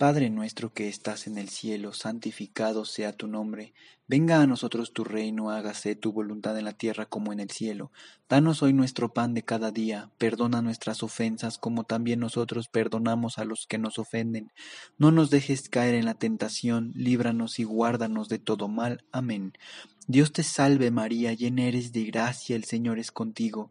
Padre nuestro que estás en el cielo, santificado sea tu nombre. Venga a nosotros tu reino, hágase tu voluntad en la tierra como en el cielo. Danos hoy nuestro pan de cada día, perdona nuestras ofensas como también nosotros perdonamos a los que nos ofenden. No nos dejes caer en la tentación, líbranos y guárdanos de todo mal. Amén. Dios te salve María, llena eres de gracia, el Señor es contigo.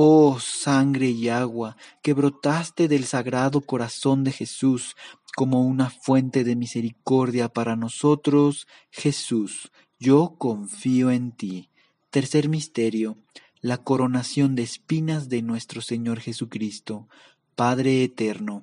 Oh sangre y agua que brotaste del sagrado corazón de Jesús como una fuente de misericordia para nosotros, Jesús, yo confío en ti. Tercer misterio, la coronación de espinas de nuestro Señor Jesucristo. Padre eterno,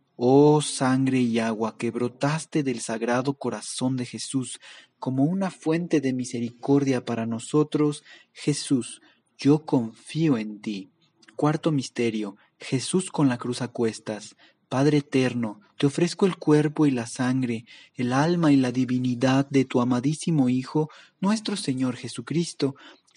Oh sangre y agua que brotaste del sagrado corazón de Jesús como una fuente de misericordia para nosotros, Jesús, yo confío en ti. Cuarto misterio, Jesús con la cruz a cuestas. Padre eterno, te ofrezco el cuerpo y la sangre, el alma y la divinidad de tu amadísimo Hijo, nuestro Señor Jesucristo,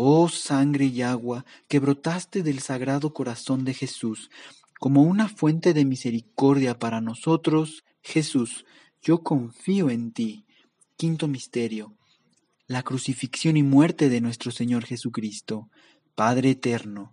Oh sangre y agua que brotaste del sagrado corazón de Jesús, como una fuente de misericordia para nosotros, Jesús, yo confío en ti. Quinto misterio. La crucifixión y muerte de nuestro Señor Jesucristo. Padre eterno,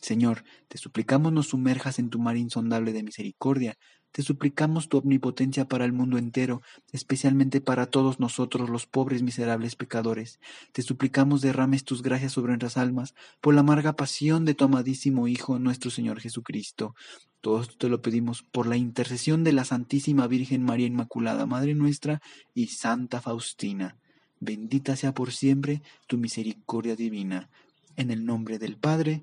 Señor, te suplicamos nos sumerjas en tu mar insondable de misericordia te suplicamos tu omnipotencia para el mundo entero, especialmente para todos nosotros los pobres miserables pecadores. Te suplicamos derrames tus gracias sobre nuestras almas por la amarga pasión de tu amadísimo Hijo, nuestro Señor Jesucristo. Todo esto te lo pedimos por la intercesión de la Santísima Virgen María Inmaculada, Madre nuestra, y Santa Faustina. Bendita sea por siempre tu misericordia divina. En el nombre del Padre,